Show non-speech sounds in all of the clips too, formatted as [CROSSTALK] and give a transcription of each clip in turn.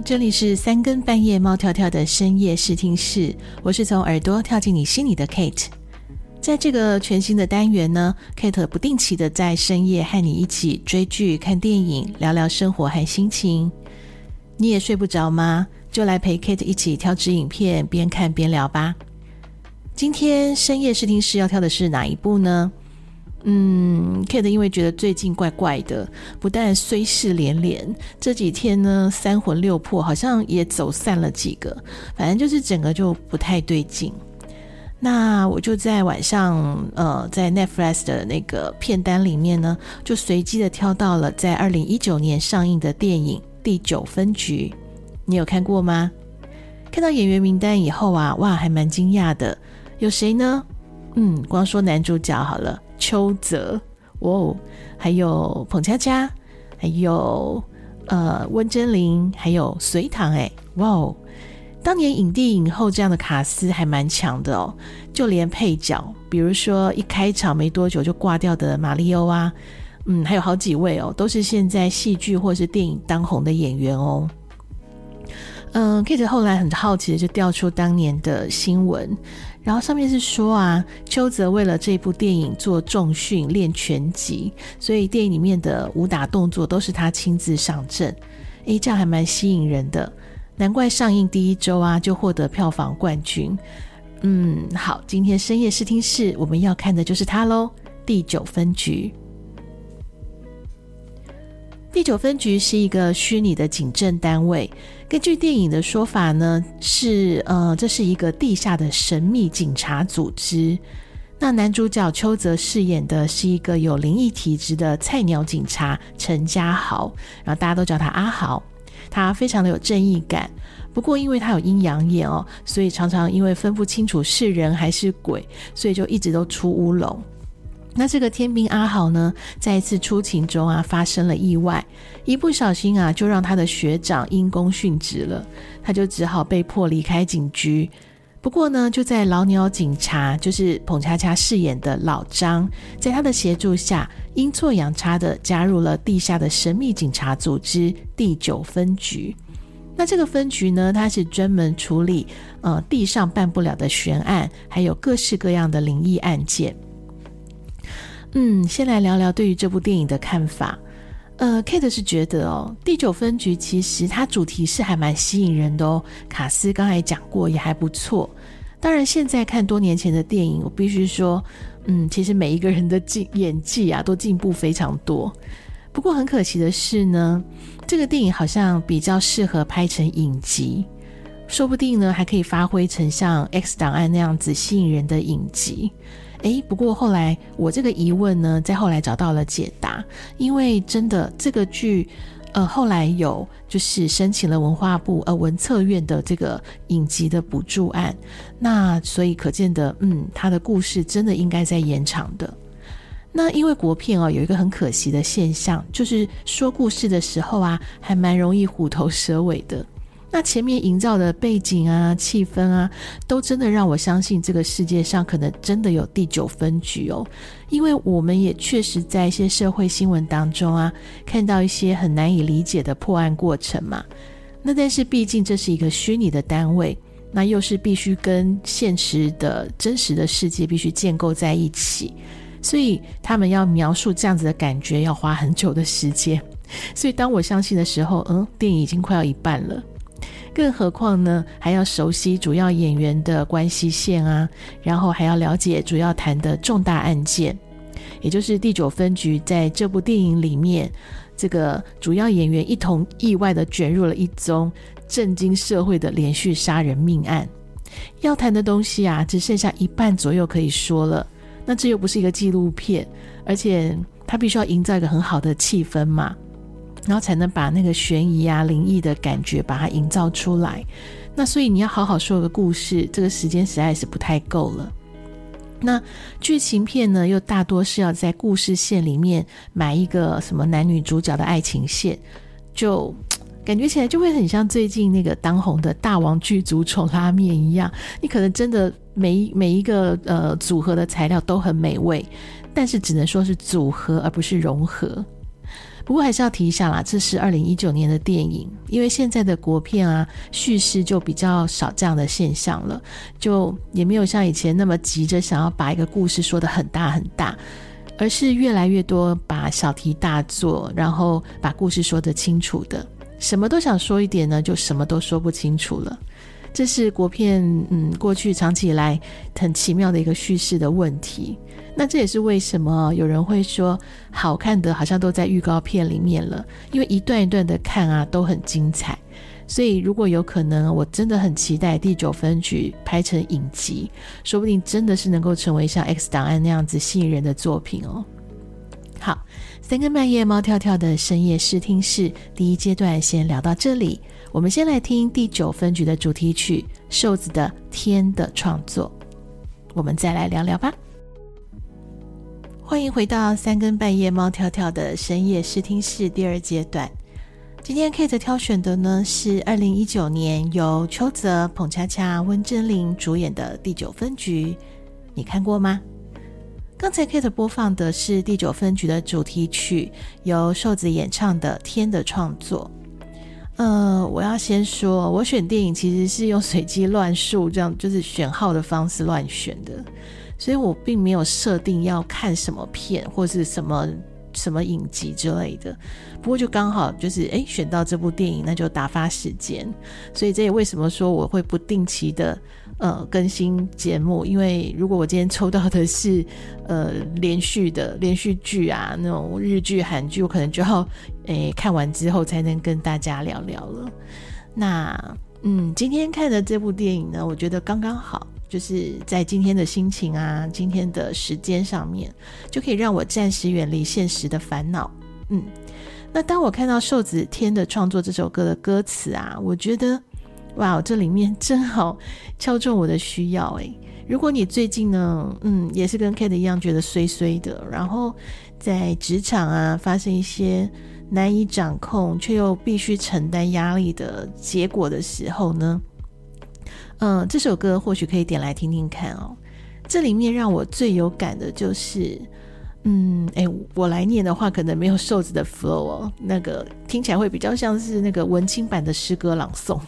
这里是三更半夜猫跳跳的深夜试听室，我是从耳朵跳进你心里的 Kate。在这个全新的单元呢，Kate 不定期的在深夜和你一起追剧、看电影，聊聊生活和心情。你也睡不着吗？就来陪 Kate 一起挑支影片，边看边聊吧。今天深夜试听室要挑的是哪一部呢？嗯，Kate 因为觉得最近怪怪的，不但衰事连连，这几天呢三魂六魄好像也走散了几个，反正就是整个就不太对劲。那我就在晚上，呃，在 Netflix 的那个片单里面呢，就随机的挑到了在二零一九年上映的电影《第九分局》，你有看过吗？看到演员名单以后啊，哇，还蛮惊讶的，有谁呢？嗯，光说男主角好了。邱泽，哇哦，还有彭佳佳，还有呃温贞菱，还有隋棠，哎，哇哦，当年影帝影后这样的卡司还蛮强的哦，就连配角，比如说一开场没多久就挂掉的马里欧啊，嗯，还有好几位哦，都是现在戏剧或是电影当红的演员哦。嗯，Kate 后来很好奇的就调出当年的新闻。然后上面是说啊，邱泽为了这部电影做重训练拳击，所以电影里面的武打动作都是他亲自上阵。诶，这样还蛮吸引人的，难怪上映第一周啊就获得票房冠军。嗯，好，今天深夜试听室我们要看的就是它喽，《第九分局》。第九分局是一个虚拟的警政单位。根据电影的说法呢，是呃，这是一个地下的神秘警察组织。那男主角邱泽饰演的是一个有灵异体质的菜鸟警察陈家豪，然后大家都叫他阿豪。他非常的有正义感，不过因为他有阴阳眼哦，所以常常因为分不清楚是人还是鬼，所以就一直都出乌龙。那这个天兵阿豪呢，在一次出勤中啊，发生了意外，一不小心啊，就让他的学长因公殉职了，他就只好被迫离开警局。不过呢，就在老鸟警察，就是澎恰恰饰演的老张，在他的协助下，阴错阳差的加入了地下的神秘警察组织第九分局。那这个分局呢，它是专门处理呃地上办不了的悬案，还有各式各样的灵异案件。嗯，先来聊聊对于这部电影的看法。呃，Kate 是觉得哦，第九分局其实它主题是还蛮吸引人的哦，卡斯刚才讲过也还不错。当然，现在看多年前的电影，我必须说，嗯，其实每一个人的进演技啊都进步非常多。不过很可惜的是呢，这个电影好像比较适合拍成影集，说不定呢还可以发挥成像《X 档案》那样子吸引人的影集。诶，不过后来我这个疑问呢，在后来找到了解答，因为真的这个剧，呃，后来有就是申请了文化部呃文策院的这个影集的补助案，那所以可见的，嗯，他的故事真的应该在延长的。那因为国片哦，有一个很可惜的现象，就是说故事的时候啊，还蛮容易虎头蛇尾的。那前面营造的背景啊、气氛啊，都真的让我相信这个世界上可能真的有第九分局哦，因为我们也确实在一些社会新闻当中啊，看到一些很难以理解的破案过程嘛。那但是毕竟这是一个虚拟的单位，那又是必须跟现实的真实的世界必须建构在一起，所以他们要描述这样子的感觉要花很久的时间。所以当我相信的时候，嗯，电影已经快要一半了。更何况呢，还要熟悉主要演员的关系线啊，然后还要了解主要谈的重大案件，也就是第九分局在这部电影里面，这个主要演员一同意外的卷入了一宗震惊社会的连续杀人命案。要谈的东西啊，只剩下一半左右可以说了。那这又不是一个纪录片，而且它必须要营造一个很好的气氛嘛。然后才能把那个悬疑啊、灵异的感觉把它营造出来。那所以你要好好说个故事，这个时间实在是不太够了。那剧情片呢，又大多是要在故事线里面埋一个什么男女主角的爱情线，就感觉起来就会很像最近那个当红的大王剧组宠拉面一样。你可能真的每每一个呃组合的材料都很美味，但是只能说是组合而不是融合。不过还是要提一下啦，这是二零一九年的电影，因为现在的国片啊，叙事就比较少这样的现象了，就也没有像以前那么急着想要把一个故事说得很大很大，而是越来越多把小题大做，然后把故事说得清楚的，什么都想说一点呢，就什么都说不清楚了。这是国片嗯过去长期以来很奇妙的一个叙事的问题。那这也是为什么有人会说好看的好像都在预告片里面了，因为一段一段的看啊都很精彩。所以如果有可能，我真的很期待第九分局拍成影集，说不定真的是能够成为像《X 档案》那样子吸引人的作品哦。好，三更半夜猫跳跳的深夜视听室第一阶段先聊到这里。我们先来听第九分局的主题曲《瘦子的天的创作》，我们再来聊聊吧。欢迎回到三更半夜猫跳跳的深夜试听室第二阶段。今天 Kate 挑选的呢是二零一九年由邱泽、彭恰恰、温贞菱主演的第九分局，你看过吗？刚才 Kate 播放的是第九分局的主题曲，由瘦子演唱的《天的创作》。呃，我要先说，我选电影其实是用随机乱数，这样就是选号的方式乱选的，所以我并没有设定要看什么片或是什么什么影集之类的。不过就刚好就是诶，选到这部电影，那就打发时间。所以这也为什么说我会不定期的。呃，更新节目，因为如果我今天抽到的是呃连续的连续剧啊，那种日剧、韩剧，我可能就要诶看完之后才能跟大家聊聊了。那嗯，今天看的这部电影呢，我觉得刚刚好，就是在今天的心情啊，今天的时间上面，就可以让我暂时远离现实的烦恼。嗯，那当我看到瘦子天的创作这首歌的歌词啊，我觉得。哇，这里面正好敲中我的需要诶。如果你最近呢，嗯，也是跟 Kate 一样觉得衰衰的，然后在职场啊发生一些难以掌控却又必须承担压力的结果的时候呢，嗯，这首歌或许可以点来听听看哦。这里面让我最有感的就是，嗯，诶，我来念的话可能没有瘦子的 flow 哦，那个听起来会比较像是那个文青版的诗歌朗诵。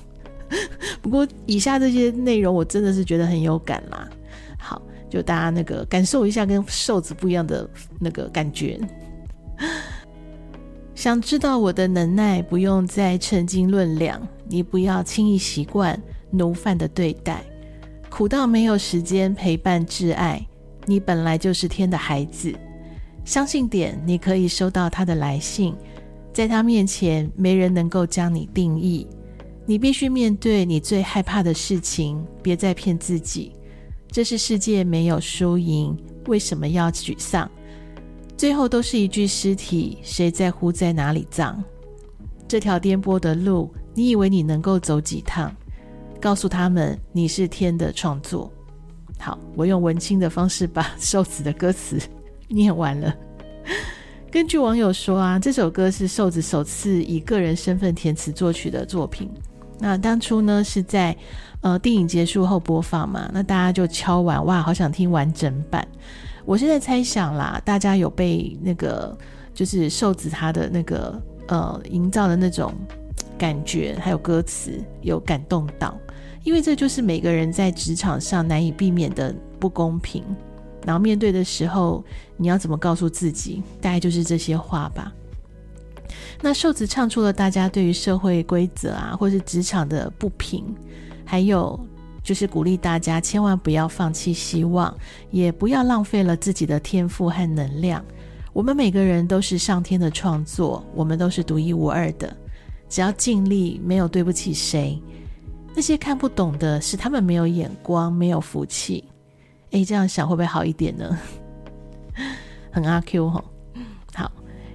[LAUGHS] 不过，以下这些内容我真的是觉得很有感啦。好，就大家那个感受一下跟瘦子不一样的那个感觉。想知道我的能耐，不用再称斤论两。你不要轻易习惯奴范的对待，苦到没有时间陪伴挚爱。你本来就是天的孩子，相信点，你可以收到他的来信，在他面前，没人能够将你定义。你必须面对你最害怕的事情，别再骗自己。这是世界没有输赢，为什么要沮丧？最后都是一具尸体，谁在乎在哪里葬？这条颠簸的路，你以为你能够走几趟？告诉他们，你是天的创作。好，我用文青的方式把瘦子的歌词念完了。[LAUGHS] 根据网友说啊，这首歌是瘦子首次以个人身份填词作曲的作品。那当初呢是在呃电影结束后播放嘛，那大家就敲完哇，好想听完整版。我现在猜想啦，大家有被那个就是瘦子他的那个呃营造的那种感觉，还有歌词有感动到，因为这就是每个人在职场上难以避免的不公平，然后面对的时候你要怎么告诉自己？大概就是这些话吧。那瘦子唱出了大家对于社会规则啊，或是职场的不平，还有就是鼓励大家千万不要放弃希望，也不要浪费了自己的天赋和能量。我们每个人都是上天的创作，我们都是独一无二的。只要尽力，没有对不起谁。那些看不懂的是他们没有眼光，没有福气。诶，这样想会不会好一点呢？[LAUGHS] 很阿 Q 哈。好。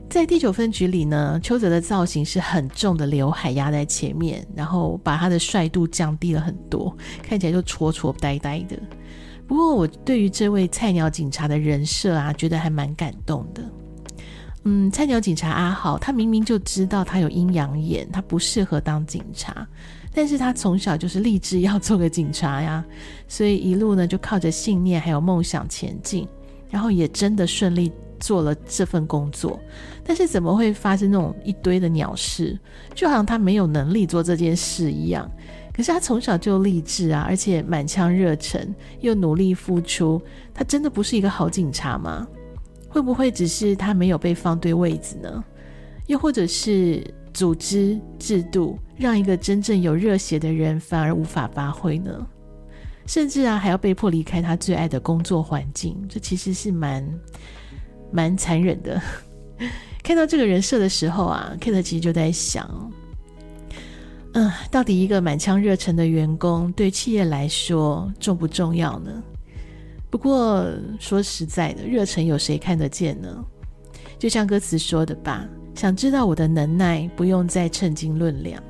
在第九分局里呢，邱泽的造型是很重的刘海压在前面，然后把他的帅度降低了很多，看起来就戳戳呆呆的。不过我对于这位菜鸟警察的人设啊，觉得还蛮感动的。嗯，菜鸟警察阿豪，他明明就知道他有阴阳眼，他不适合当警察，但是他从小就是立志要做个警察呀，[LAUGHS] 所以一路呢就靠着信念还有梦想前进，然后也真的顺利。做了这份工作，但是怎么会发生那种一堆的鸟事？就好像他没有能力做这件事一样。可是他从小就立志啊，而且满腔热忱，又努力付出，他真的不是一个好警察吗？会不会只是他没有被放对位置呢？又或者是组织制度让一个真正有热血的人反而无法发挥呢？甚至啊，还要被迫离开他最爱的工作环境，这其实是蛮蛮残忍的。[LAUGHS] 看到这个人设的时候啊，Kate 其实就在想，嗯，到底一个满腔热忱的员工对企业来说重不重要呢？不过说实在的，热忱有谁看得见呢？就像歌词说的吧，想知道我的能耐，不用再称斤论两。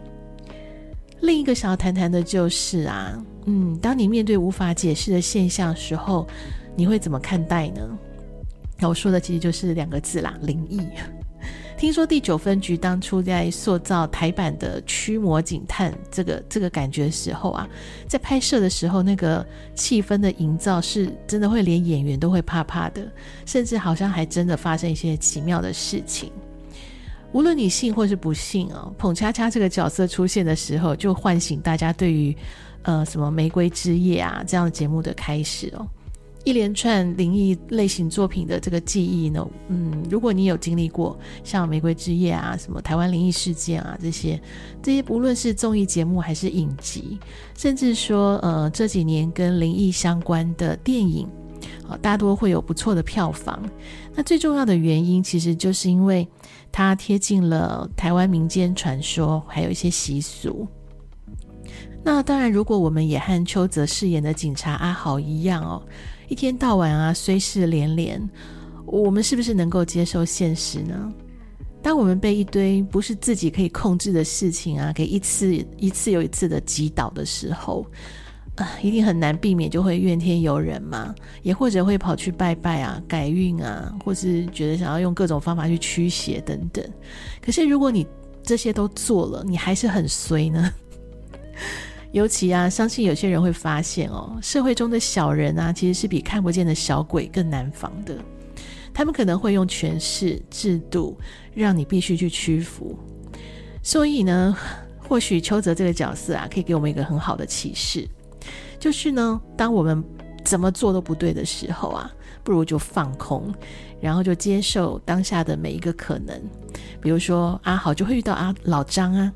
另一个想要谈谈的就是啊，嗯，当你面对无法解释的现象时候，你会怎么看待呢？那我说的其实就是两个字啦，灵异。[LAUGHS] 听说第九分局当初在塑造台版的驱魔警探这个这个感觉的时候啊，在拍摄的时候，那个气氛的营造是真的会连演员都会怕怕的，甚至好像还真的发生一些奇妙的事情。无论你信或是不信哦，捧恰恰这个角色出现的时候，就唤醒大家对于呃什么《玫瑰之夜》啊这样的节目的开始哦。一连串灵异类型作品的这个记忆呢，嗯，如果你有经历过像《玫瑰之夜》啊、什么台湾灵异事件啊这些，这些不论是综艺节目还是影集，甚至说呃这几年跟灵异相关的电影，啊，大多会有不错的票房。那最重要的原因，其实就是因为它贴近了台湾民间传说，还有一些习俗。那当然，如果我们也和邱泽饰演的警察阿豪一样哦。一天到晚啊，虽事连连，我们是不是能够接受现实呢？当我们被一堆不是自己可以控制的事情啊，给一次一次又一次的击倒的时候，啊，一定很难避免就会怨天尤人嘛，也或者会跑去拜拜啊，改运啊，或是觉得想要用各种方法去驱邪等等。可是如果你这些都做了，你还是很衰呢？[LAUGHS] 尤其啊，相信有些人会发现哦，社会中的小人啊，其实是比看不见的小鬼更难防的。他们可能会用权势、制度，让你必须去屈服。所以呢，或许邱泽这个角色啊，可以给我们一个很好的启示，就是呢，当我们怎么做都不对的时候啊，不如就放空，然后就接受当下的每一个可能。比如说阿豪就会遇到阿老张啊，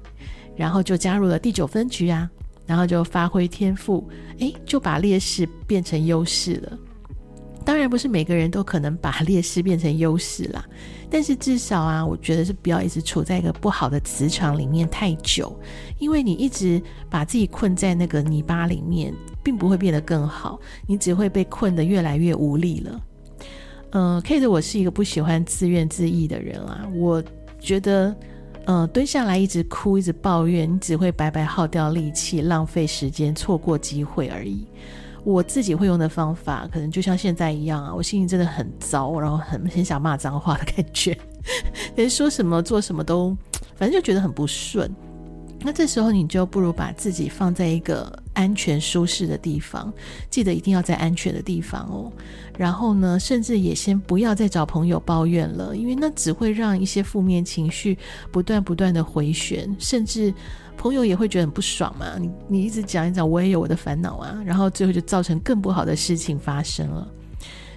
然后就加入了第九分局啊。然后就发挥天赋，诶，就把劣势变成优势了。当然不是每个人都可能把劣势变成优势啦，但是至少啊，我觉得是不要一直处在一个不好的磁场里面太久，因为你一直把自己困在那个泥巴里面，并不会变得更好，你只会被困得越来越无力了。嗯，Kate，我是一个不喜欢自怨自艾的人啊，我觉得。嗯，蹲下来一直哭，一直抱怨，你只会白白耗掉力气，浪费时间，错过机会而已。我自己会用的方法，可能就像现在一样啊，我心情真的很糟，然后很很想骂脏话的感觉，[LAUGHS] 连说什么做什么都，反正就觉得很不顺。那这时候你就不如把自己放在一个安全舒适的地方，记得一定要在安全的地方哦。然后呢，甚至也先不要再找朋友抱怨了，因为那只会让一些负面情绪不断不断的回旋，甚至朋友也会觉得很不爽嘛。你你一直讲一讲，我也有我的烦恼啊，然后最后就造成更不好的事情发生了。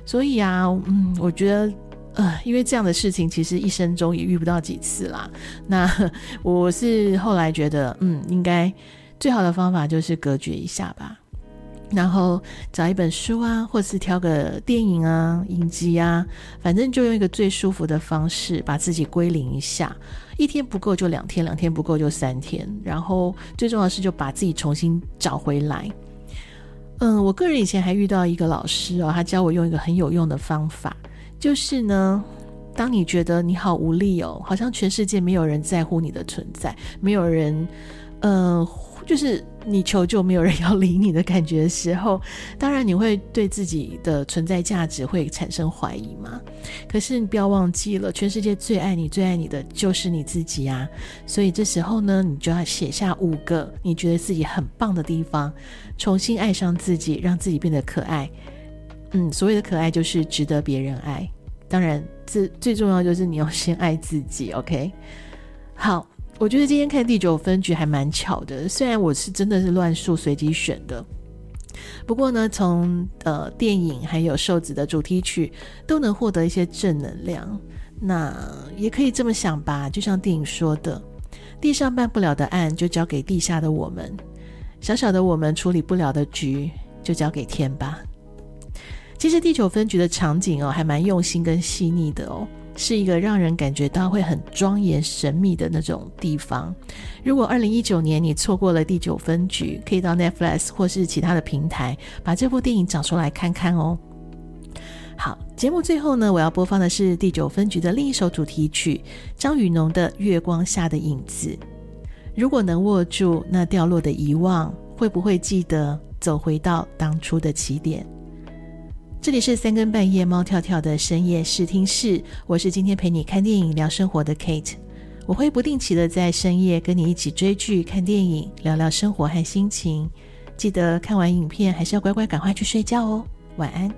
所以啊，嗯，我觉得。呃，因为这样的事情其实一生中也遇不到几次啦。那 [LAUGHS] 我是后来觉得，嗯，应该最好的方法就是隔绝一下吧，然后找一本书啊，或是挑个电影啊、影集啊，反正就用一个最舒服的方式把自己归零一下。一天不够就两天，两天不够就三天，然后最重要的是就把自己重新找回来。嗯，我个人以前还遇到一个老师哦，他教我用一个很有用的方法。就是呢，当你觉得你好无力哦，好像全世界没有人在乎你的存在，没有人，嗯、就是你求救没有人要理你的感觉的时候，当然你会对自己的存在价值会产生怀疑嘛。可是你不要忘记了，全世界最爱你、最爱你的就是你自己啊。所以这时候呢，你就要写下五个你觉得自己很棒的地方，重新爱上自己，让自己变得可爱。嗯，所谓的可爱就是值得别人爱。当然，最最重要就是你要先爱自己。OK，好，我觉得今天看第九分局还蛮巧的，虽然我是真的是乱数随机选的，不过呢，从呃电影还有瘦子的主题曲都能获得一些正能量。那也可以这么想吧，就像电影说的，地上办不了的案就交给地下的我们，小小的我们处理不了的局就交给天吧。其实第九分局的场景哦，还蛮用心跟细腻的哦，是一个让人感觉到会很庄严神秘的那种地方。如果二零一九年你错过了第九分局，可以到 Netflix 或是其他的平台把这部电影找出来看看哦。好，节目最后呢，我要播放的是第九分局的另一首主题曲，张宇农的《月光下的影子》。如果能握住那掉落的遗忘，会不会记得走回到当初的起点？这里是三更半夜猫跳跳的深夜试听室，我是今天陪你看电影聊生活的 Kate，我会不定期的在深夜跟你一起追剧、看电影、聊聊生活和心情。记得看完影片还是要乖乖赶快去睡觉哦，晚安。